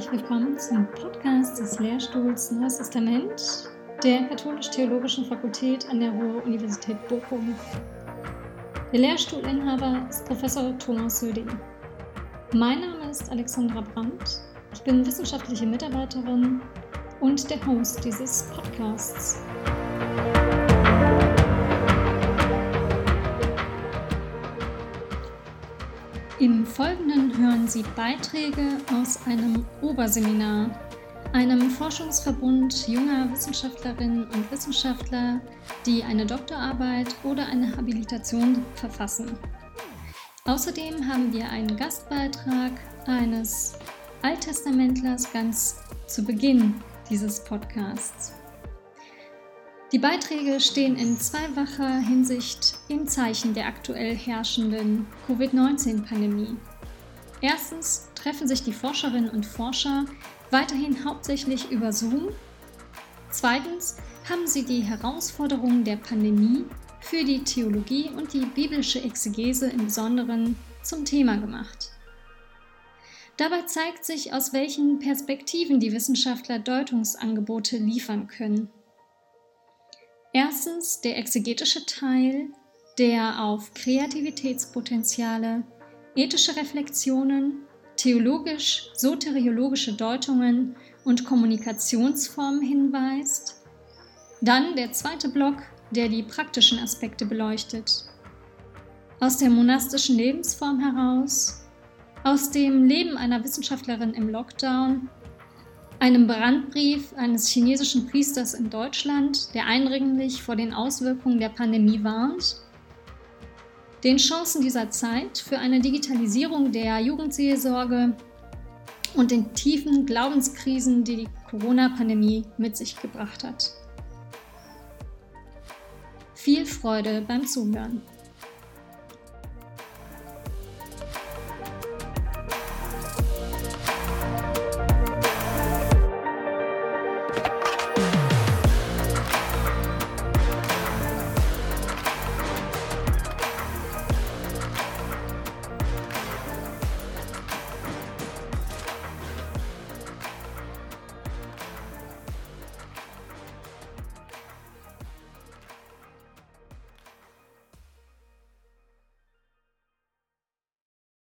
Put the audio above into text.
herzlich willkommen zum Podcast des Lehrstuhls Neues Testament der Katholisch-Theologischen Fakultät an der Ruhr-Universität Bochum. Der Lehrstuhlinhaber ist Professor Thomas Söding. Mein Name ist Alexandra Brandt. Ich bin wissenschaftliche Mitarbeiterin und der Host dieses Podcasts. Im Folgenden hören Sie Beiträge aus einem Oberseminar, einem Forschungsverbund junger Wissenschaftlerinnen und Wissenschaftler, die eine Doktorarbeit oder eine Habilitation verfassen. Außerdem haben wir einen Gastbeitrag eines Alttestamentlers ganz zu Beginn dieses Podcasts. Die Beiträge stehen in zweifacher Hinsicht im Zeichen der aktuell herrschenden Covid-19-Pandemie. Erstens treffen sich die Forscherinnen und Forscher weiterhin hauptsächlich über Zoom. Zweitens haben sie die Herausforderungen der Pandemie für die Theologie und die biblische Exegese im Besonderen zum Thema gemacht. Dabei zeigt sich, aus welchen Perspektiven die Wissenschaftler Deutungsangebote liefern können. Erstens der exegetische Teil, der auf Kreativitätspotenziale, ethische Reflexionen, theologisch-soteriologische Deutungen und Kommunikationsformen hinweist. Dann der zweite Block, der die praktischen Aspekte beleuchtet. Aus der monastischen Lebensform heraus, aus dem Leben einer Wissenschaftlerin im Lockdown einem Brandbrief eines chinesischen Priesters in Deutschland, der eindringlich vor den Auswirkungen der Pandemie warnt, den Chancen dieser Zeit für eine Digitalisierung der Jugendseelsorge und den tiefen Glaubenskrisen, die die Corona-Pandemie mit sich gebracht hat. Viel Freude beim Zuhören.